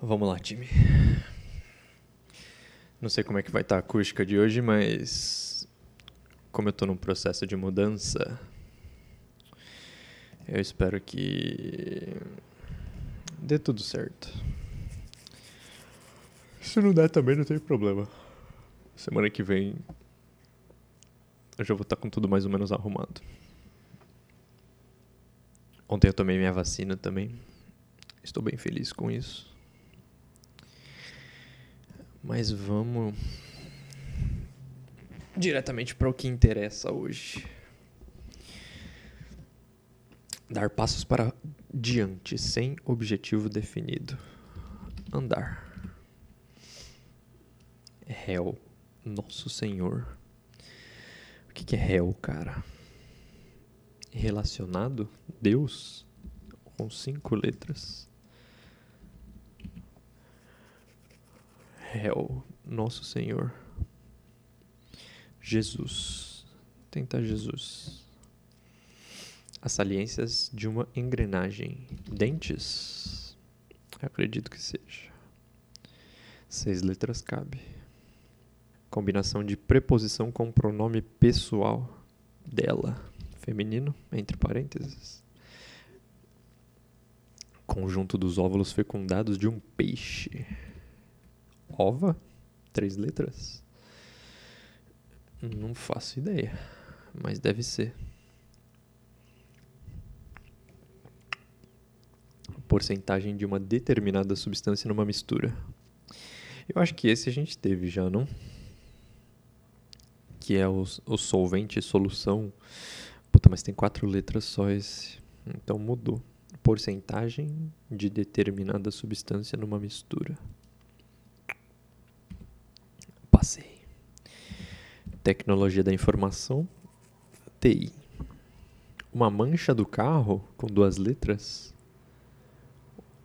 Vamos lá, time. Não sei como é que vai estar a acústica de hoje, mas como eu estou num processo de mudança, eu espero que dê tudo certo. Se não der também não tem problema. Semana que vem eu já vou estar com tudo mais ou menos arrumado. Ontem eu tomei minha vacina também. Estou bem feliz com isso. Mas vamos diretamente para o que interessa hoje. Dar passos para diante sem objetivo definido. Andar. Réu, nosso Senhor. O que, que é réu, cara? Relacionado? Deus? Com cinco letras. Réu, nosso Senhor. Jesus. Tentar Jesus. As saliências de uma engrenagem. Dentes? acredito que seja. Seis letras cabe. Combinação de preposição com pronome pessoal dela. Feminino, entre parênteses. Conjunto dos óvulos fecundados de um peixe. Ova? Três letras? Não faço ideia, mas deve ser. Porcentagem de uma determinada substância numa mistura. Eu acho que esse a gente teve já, não? Que é o, o solvente, solução. Puta, mas tem quatro letras só esse. Então mudou. Porcentagem de determinada substância numa mistura. Passei. Tecnologia da informação, TI. Uma mancha do carro com duas letras.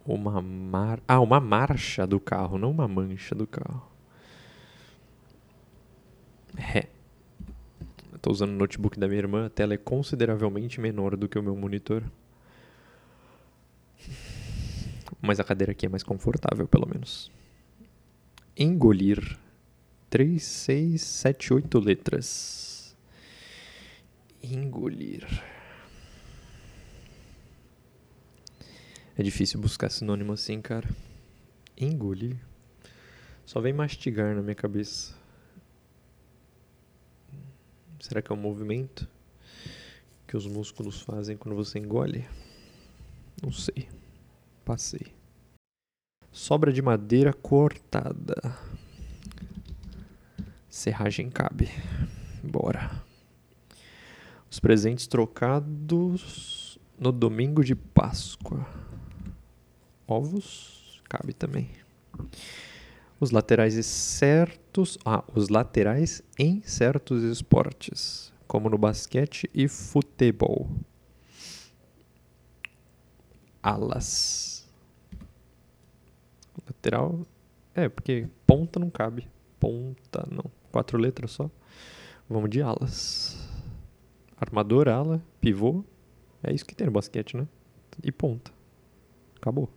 Uma mar... Ah, uma marcha do carro, não uma mancha do carro. Ré. Estou usando o notebook da minha irmã, a tela é consideravelmente menor do que o meu monitor. Mas a cadeira aqui é mais confortável, pelo menos. Engolir 3, 6, 7, 8 letras. Engolir. É difícil buscar sinônimo assim, cara. Engolir. Só vem mastigar na minha cabeça. Será que é um movimento que os músculos fazem quando você engole? Não sei. Passei. Sobra de madeira cortada. Serragem cabe. Bora. Os presentes trocados no domingo de Páscoa. Ovos cabe também. Os laterais certos, ah, os laterais em certos esportes, como no basquete e futebol. Alas. Lateral, é, porque ponta não cabe. Ponta não. Quatro letras só. Vamos de alas. Armador, ala, pivô. É isso que tem no basquete, né? E ponta. Acabou.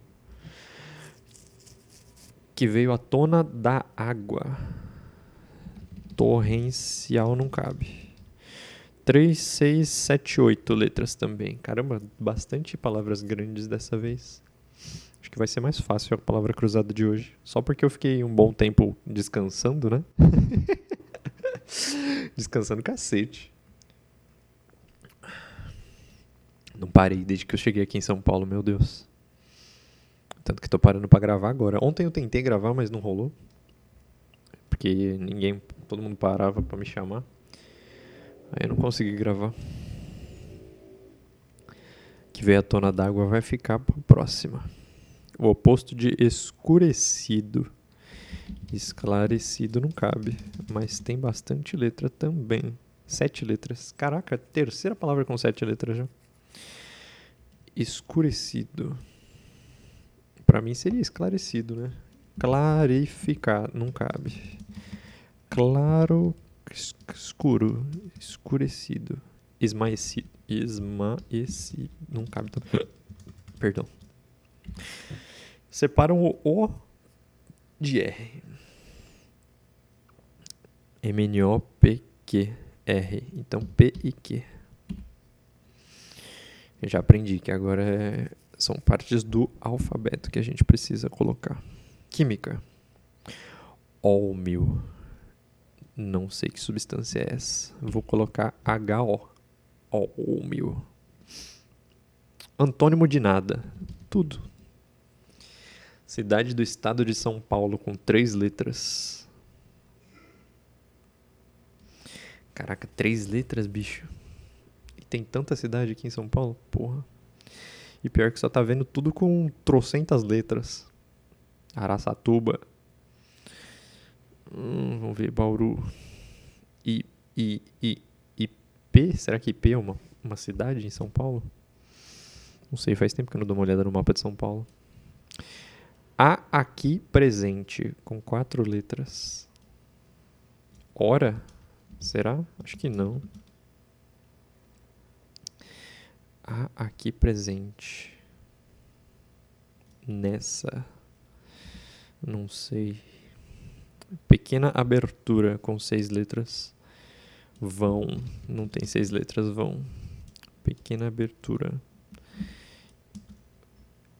Que veio à tona da água. Torrencial não cabe. 3, 6, 7, 8 letras também. Caramba, bastante palavras grandes dessa vez. Acho que vai ser mais fácil a palavra cruzada de hoje. Só porque eu fiquei um bom tempo descansando, né? descansando cacete. Não parei desde que eu cheguei aqui em São Paulo, meu Deus. Tanto que tô parando para gravar agora. Ontem eu tentei gravar, mas não rolou. Porque ninguém, todo mundo parava para me chamar. Aí eu não consegui gravar. Que veio a tona d'água vai ficar pra próxima o oposto de escurecido. Esclarecido não cabe, mas tem bastante letra também. Sete letras. Caraca, terceira palavra com sete letras já. Escurecido. Para mim seria esclarecido, né? Clarificar, não cabe. Claro, escuro, escurecido. Esmaecido. Esmaecido, não cabe também. Perdão. Separam o O de R. M-N-O-P-Q-R. Então, P e Q. Eu já aprendi que agora é, são partes do alfabeto que a gente precisa colocar. Química. Ólmio. Não sei que substância é essa. Vou colocar HO. Ólmio. Antônimo de nada. Tudo. Cidade do estado de São Paulo com três letras. Caraca, três letras, bicho. E tem tanta cidade aqui em São Paulo? Porra. E pior que só tá vendo tudo com trocentas letras. Araçatuba. Hum, vamos ver, Bauru. I, I, I, IP? Será que IP é uma, uma cidade em São Paulo? Não sei, faz tempo que eu não dou uma olhada no mapa de São Paulo. A aqui presente, com quatro letras. Hora? Será? Acho que não. A aqui presente. Nessa. Não sei. Pequena abertura com seis letras. Vão. Não tem seis letras, vão. Pequena abertura.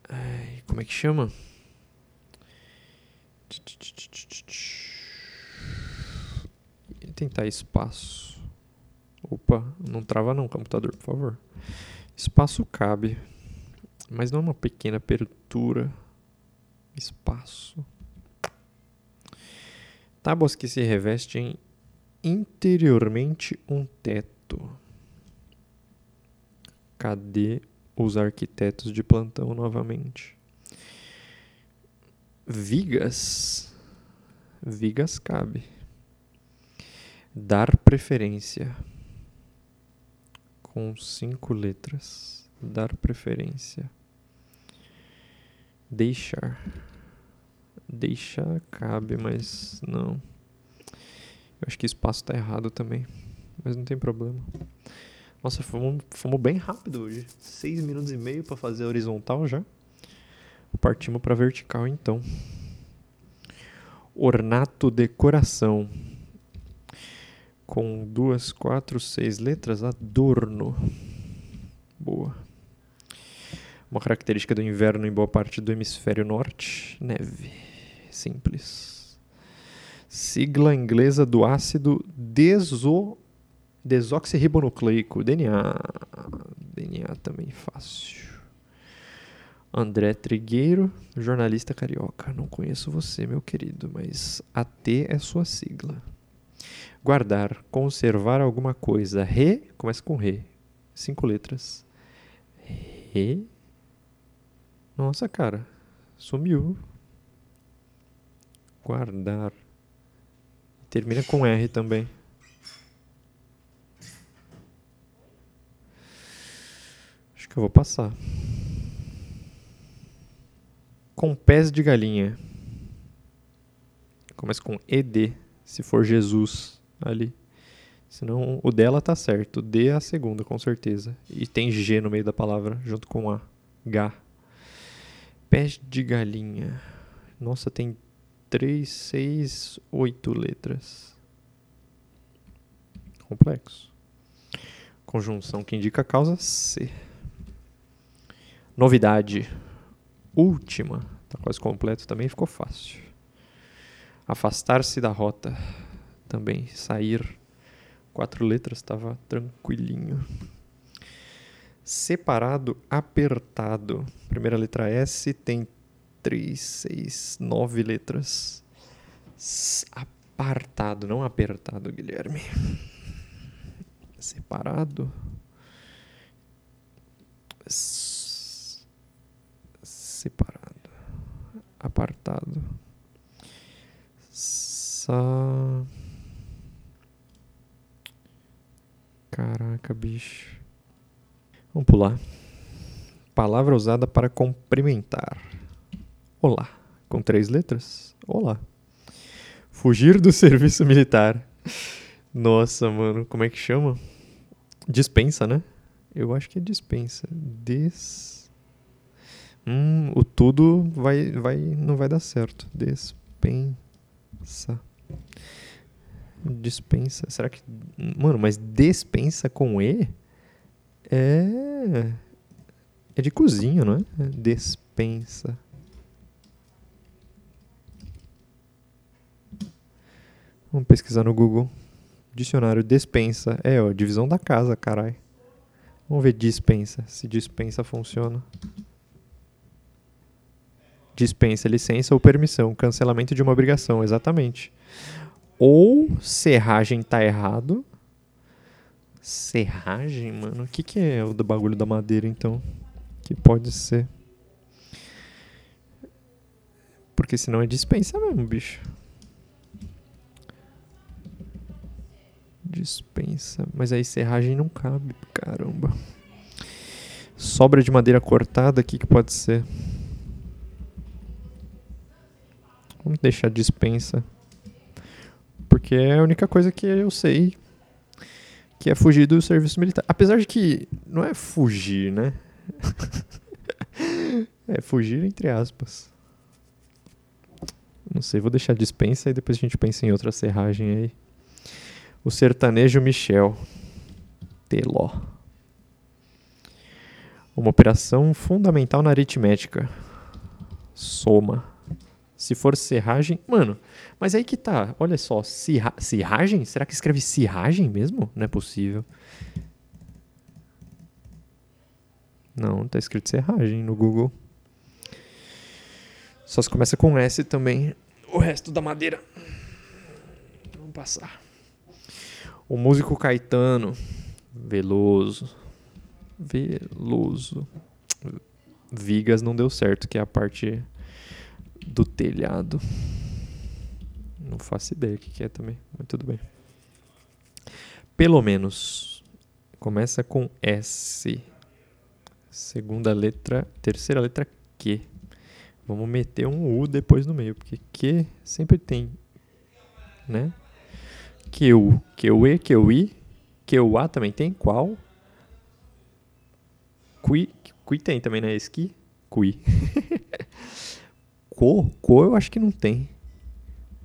Ai, como é que chama? Tentar espaço. Opa, não trava não, computador, por favor. Espaço cabe, mas não é uma pequena abertura. Espaço. Tábuas que se revestem interiormente um teto. Cadê os arquitetos de plantão novamente? Vigas. Vigas cabe. Dar preferência. Com cinco letras. Dar preferência. Deixar. Deixar cabe, mas não. Eu acho que espaço está errado também. Mas não tem problema. Nossa, fomos, fomos bem rápido hoje. Seis minutos e meio para fazer horizontal já. Partimos para vertical então. Ornato decoração com duas, quatro, seis letras, adorno. Boa. Uma característica do inverno em boa parte do hemisfério norte, neve. Simples. Sigla inglesa do ácido deso, desoxirribonucleico, DNA. DNA também fácil. André Trigueiro, jornalista carioca. Não conheço você, meu querido, mas AT é sua sigla. Guardar, conservar alguma coisa. Re, começa com re. Cinco letras. Re. Nossa, cara. Sumiu. Guardar. Termina com R também. Acho que eu vou passar. Com pés de galinha. Começa com ED, se for Jesus ali. Senão o dela tá certo. D é a segunda, com certeza. E tem G no meio da palavra, junto com A. G. Pés de galinha. Nossa, tem 3, 6, 8 letras. Complexo. Conjunção que indica a causa C. Novidade. Última. Tá quase completo também, ficou fácil. Afastar-se da rota também sair. Quatro letras, estava tranquilinho. Separado, apertado. Primeira letra S tem três, seis, nove letras. Apartado, não apertado, Guilherme. Separado. Separado. Apartado. Sa Caraca, bicho. Vamos pular. Palavra usada para cumprimentar. Olá. Com três letras? Olá. Fugir do serviço militar. Nossa, mano, como é que chama? Dispensa, né? Eu acho que é dispensa. Des. Hum, o tudo vai, vai, não vai dar certo. Despensa. Dispensa. Será que. Mano, mas despensa com E? É. É de cozinha, não é? Despensa. Vamos pesquisar no Google. Dicionário despensa. É, ó, divisão da casa, carai. Vamos ver dispensa. Se dispensa funciona. Dispensa licença ou permissão. Cancelamento de uma obrigação, exatamente. Ou serragem tá errado. Serragem, mano? O que, que é o do bagulho da madeira, então? Que pode ser. Porque senão é dispensa mesmo, bicho. Dispensa. Mas aí serragem não cabe, caramba. Sobra de madeira cortada, o que, que pode ser? Vamos deixar dispensa. Porque é a única coisa que eu sei que é fugir do serviço militar. Apesar de que não é fugir, né? é fugir entre aspas. Não sei, vou deixar dispensa e depois a gente pensa em outra serragem aí. O sertanejo Michel. Teló. Uma operação fundamental na aritmética. Soma. Se for serragem. Mano, mas aí que tá. Olha só. Serra, serragem? Será que escreve serragem mesmo? Não é possível. Não, tá escrito serragem no Google. Só se começa com S também. O resto da madeira. Vamos passar. O músico Caetano Veloso. Veloso. Vigas não deu certo, que é a parte do telhado. Não faço ideia o que é também, mas tudo bem. Pelo menos. Começa com S. Segunda letra, terceira letra Q. Vamos meter um U depois no meio, porque Q sempre tem, né? QU, QE, QI, QA também tem, qual? Qui, qui tem também, né? Esqui, qui. co, co eu acho que não tem.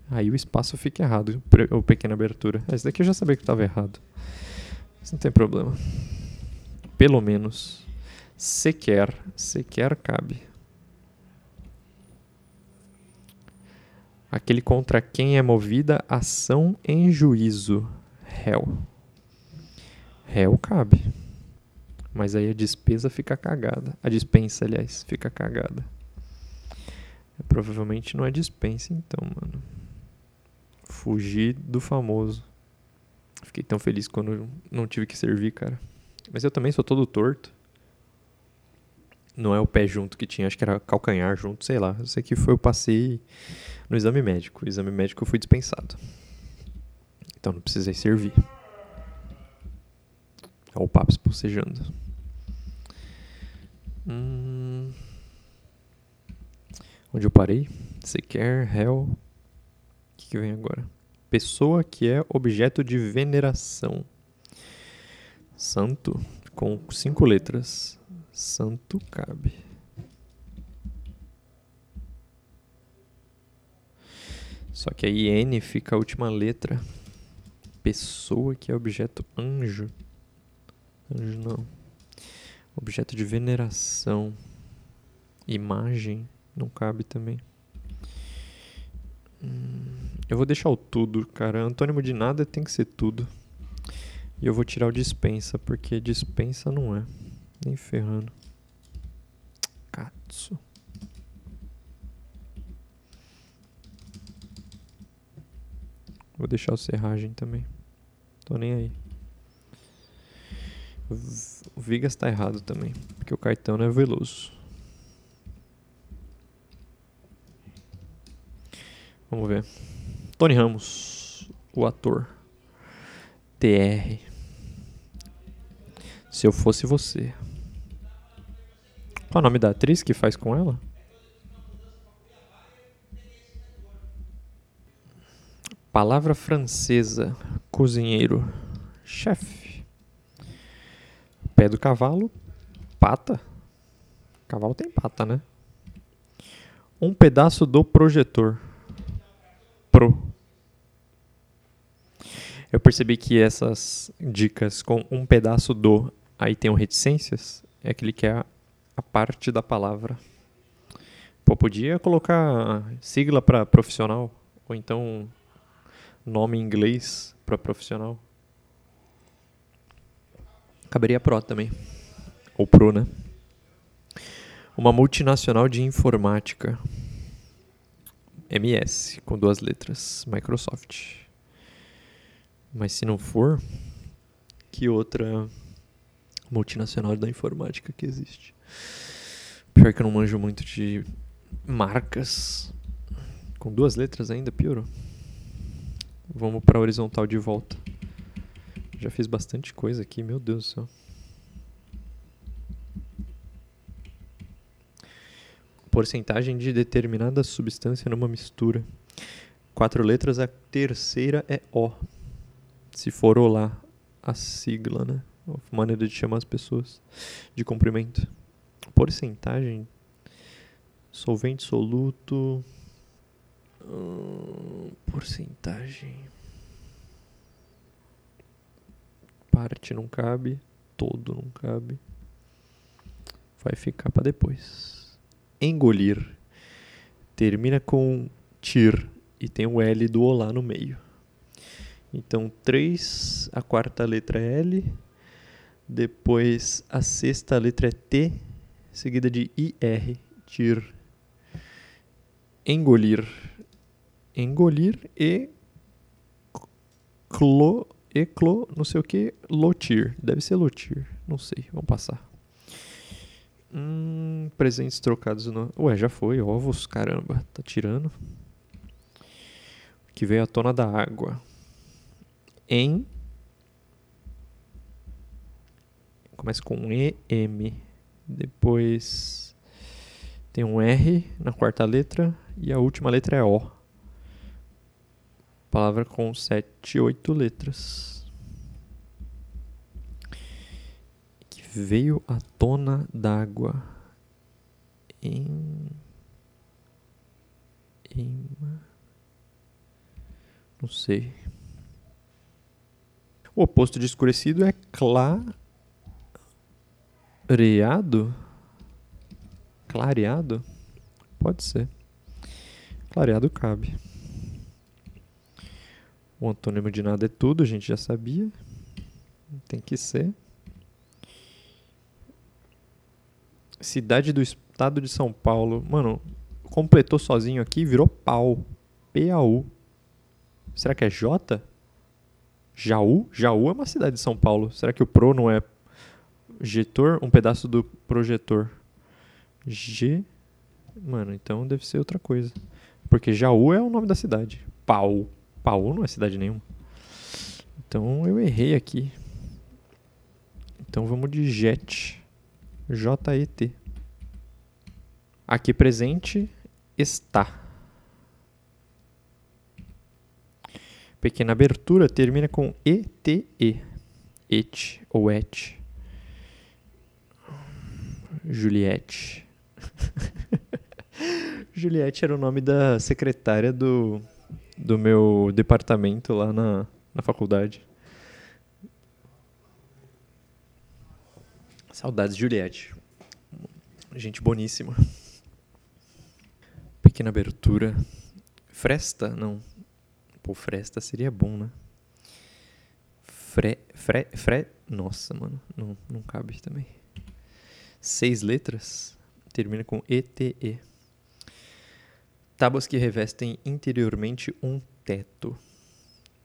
Aí o espaço fica errado, o pequena abertura. Esse daqui eu já sabia que estava errado. Mas não tem problema. Pelo menos sequer, sequer cabe. Aquele contra quem é movida ação em juízo. Réu. Réu cabe. Mas aí a despesa fica cagada. A dispensa, aliás, fica cagada. Provavelmente não é dispensa, então, mano. Fugir do famoso. Fiquei tão feliz quando não tive que servir, cara. Mas eu também sou todo torto. Não é o pé junto que tinha, acho que era calcanhar junto, sei lá. Eu sei que foi eu passei no exame médico. O exame médico eu fui dispensado. Então não precisei servir. Olha o papo espocejando. Hum... Onde eu parei? Sequer, hell. O que, que vem agora? Pessoa que é objeto de veneração. Santo, com cinco letras. Santo cabe. Só que aí N fica a última letra. Pessoa que é objeto anjo. Anjo não. Objeto de veneração. Imagem não cabe também. Hum, eu vou deixar o tudo, cara. Antônimo de nada tem que ser tudo. E eu vou tirar o dispensa, porque dispensa não é. Nem ferrando. Katsu. Vou deixar o serragem também. Tô nem aí. O Vigas tá errado também. Porque o Caetano é veloso. Vamos ver. Tony Ramos, o ator. TR. Se eu fosse você. Qual é o nome da atriz que faz com ela? Palavra francesa. Cozinheiro. Chefe. Pé do cavalo. Pata. Cavalo tem pata, né? Um pedaço do projetor. Pro. Eu percebi que essas dicas com um pedaço do, aí tem um reticências, é aquele que é a, a parte da palavra. Pô, podia colocar sigla para profissional, ou então nome em inglês para profissional. Caberia pro também. Ou pro, né? Uma multinacional de informática. MS, com duas letras. Microsoft. Mas se não for, que outra multinacional da informática que existe? Pior que eu não manjo muito de marcas. Com duas letras ainda, piorou. Vamos para horizontal de volta. Já fiz bastante coisa aqui, meu Deus do céu. Porcentagem de determinada substância numa mistura. Quatro letras, a terceira é O. Se for Olá, a sigla, né? A maneira de chamar as pessoas. De comprimento. Porcentagem. Solvente soluto. Hum, porcentagem. Parte não cabe. Todo não cabe. Vai ficar para depois. Engolir. Termina com tir. E tem o L do olá no meio. Então, 3, a quarta letra é L. Depois, a sexta letra é T. Seguida de IR. Tir. Engolir engolir e clo, eclo, não sei o que, lotir. Deve ser lotir, não sei, vamos passar. Hum, presentes trocados no... Ué, já foi, ovos, caramba, tá tirando. Que veio à tona da água. Em... Começa com E, M. Depois tem um R na quarta letra e a última letra é O. Palavra com sete, oito letras. Que veio à tona d'água. Em. Em. Não sei. O oposto de escurecido é clareado? Clareado? Pode ser. Clareado cabe. O antônimo de nada é tudo, a gente já sabia. Tem que ser. Cidade do estado de São Paulo. Mano, completou sozinho aqui virou pau. P-A-U. Será que é J? Jaú? Jaú é uma cidade de São Paulo. Será que o Pro não é Getor? Um pedaço do projetor. G. Mano, então deve ser outra coisa. Porque Jaú é o nome da cidade. Pau. Paú não é cidade nenhuma. Então eu errei aqui. Então vamos de JET. J-E-T. Aqui presente está. Pequena abertura termina com E-T-E. Et ou et. Juliette. Juliette era o nome da secretária do do meu departamento lá na, na faculdade. Saudades de Juliette. Gente boníssima. Pequena abertura. Fresta? Não. Pô, Fresta seria bom, né? Fre, fre, fre. Nossa, mano. Não, não cabe também. Seis letras. Termina com ETE. Tábuas que revestem interiormente um teto.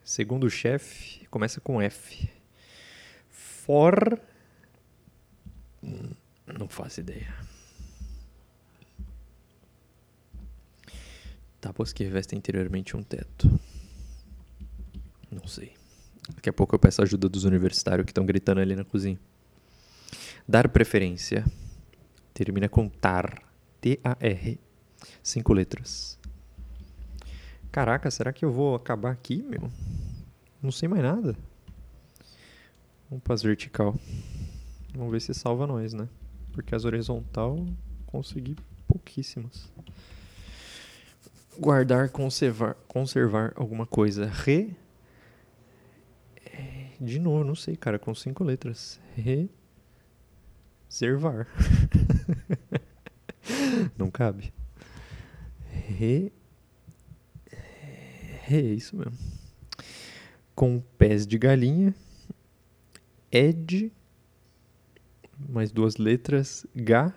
Segundo o chefe, começa com F. For. Não faço ideia. Tábuas que revestem interiormente um teto. Sei. Daqui a pouco eu peço ajuda dos universitários que estão gritando ali na cozinha. Dar preferência. Termina com tar. T-A-R. Cinco letras. Caraca, será que eu vou acabar aqui, meu? Não sei mais nada. Vamos para as vertical. Vamos ver se salva nós, né? Porque as horizontal consegui pouquíssimas. Guardar, conservar, conservar alguma coisa. Re. De novo, não sei, cara, com cinco letras. Reservar. não cabe. Re. É isso mesmo. Com pés de galinha. Ed. Mais duas letras. G.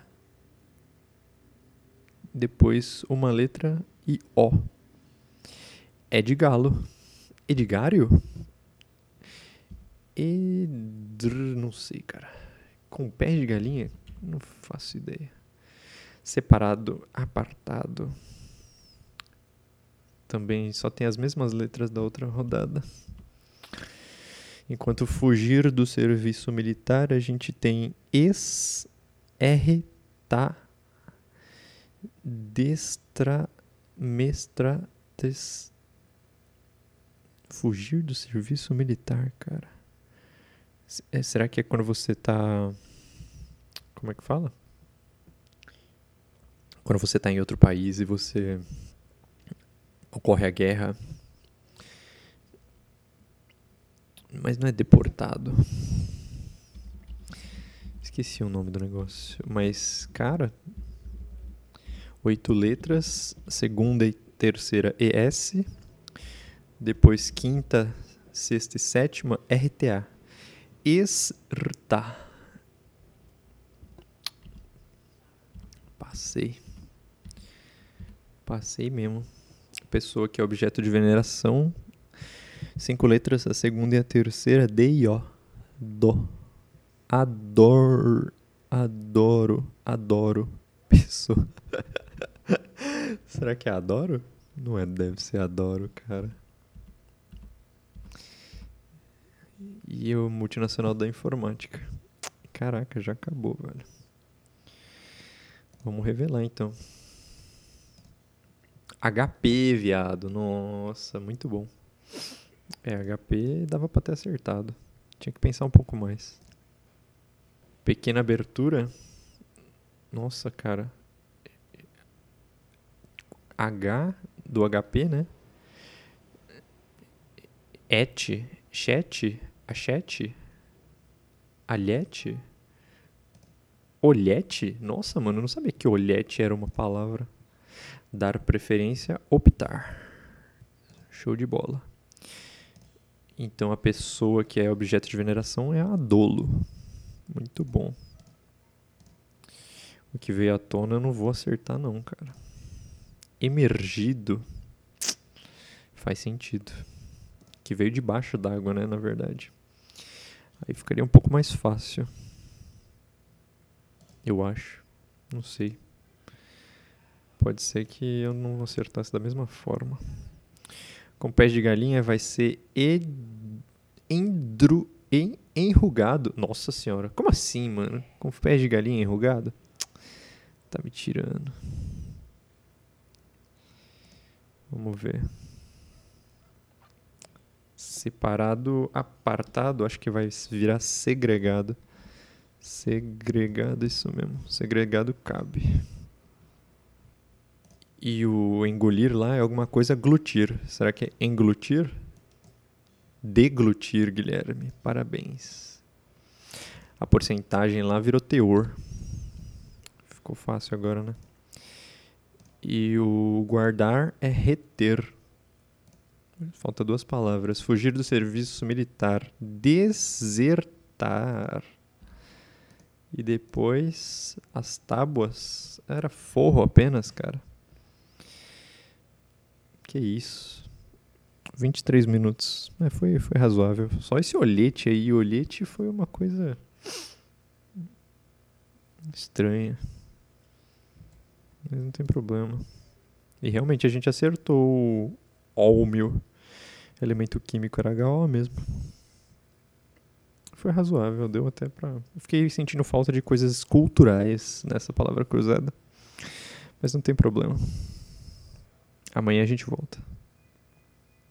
Depois uma letra e O. É de galo. Edgário? Edr... não sei, cara. Com pés de galinha? Não faço ideia. Separado, apartado. Também só tem as mesmas letras da outra rodada. Enquanto fugir do serviço militar, a gente tem ex, R, tá, destra, mestra, des... Fugir do serviço militar, cara. É, será que é quando você tá. Como é que fala? Quando você tá em outro país e você. ocorre a guerra. Mas não é deportado. Esqueci o nome do negócio. Mas, cara, oito letras, segunda e terceira ES, depois quinta, sexta e sétima RTA. Esrta. Passei. Passei mesmo. Pessoa que é objeto de veneração. Cinco letras, a segunda e a terceira, D e O. Dó. Adoro. Adoro. Adoro. Pessoa. Será que é adoro? Não é, deve ser adoro, cara. E o multinacional da informática. Caraca, já acabou, velho. Vamos revelar então. HP, viado. Nossa, muito bom. É, HP dava pra ter acertado. Tinha que pensar um pouco mais. Pequena abertura. Nossa, cara. H do HP, né? Et, chat, a chat, alhete, olhete. Nossa, mano, eu não sabia que olhete era uma palavra. Dar preferência, optar. Show de bola. Então a pessoa que é objeto de veneração é a dolo. Muito bom. O que veio à tona eu não vou acertar não, cara emergido faz sentido. Que veio debaixo d'água, né, na verdade. Aí ficaria um pouco mais fácil. Eu acho. Não sei. Pode ser que eu não acertasse da mesma forma. Com pés de galinha vai ser endru... En... enrugado. Nossa senhora. Como assim, mano? Com pés de galinha enrugado? Tá me tirando. Vamos ver. Separado, apartado, acho que vai virar segregado. Segregado, isso mesmo. Segregado cabe. E o engolir lá é alguma coisa glutir. Será que é englutir? Deglutir, Guilherme. Parabéns. A porcentagem lá virou teor. Ficou fácil agora, né? E o guardar é reter. Falta duas palavras. Fugir do serviço militar. Desertar. E depois as tábuas. Era forro apenas, cara. Que isso. 23 minutos. É, foi, foi razoável. Só esse olhete aí. Olhete foi uma coisa estranha. Mas não tem problema. E realmente a gente acertou ólmio. Elemento químico era HO mesmo. Foi razoável, deu até pra. Eu fiquei sentindo falta de coisas culturais nessa palavra cruzada. Mas não tem problema. Amanhã a gente volta.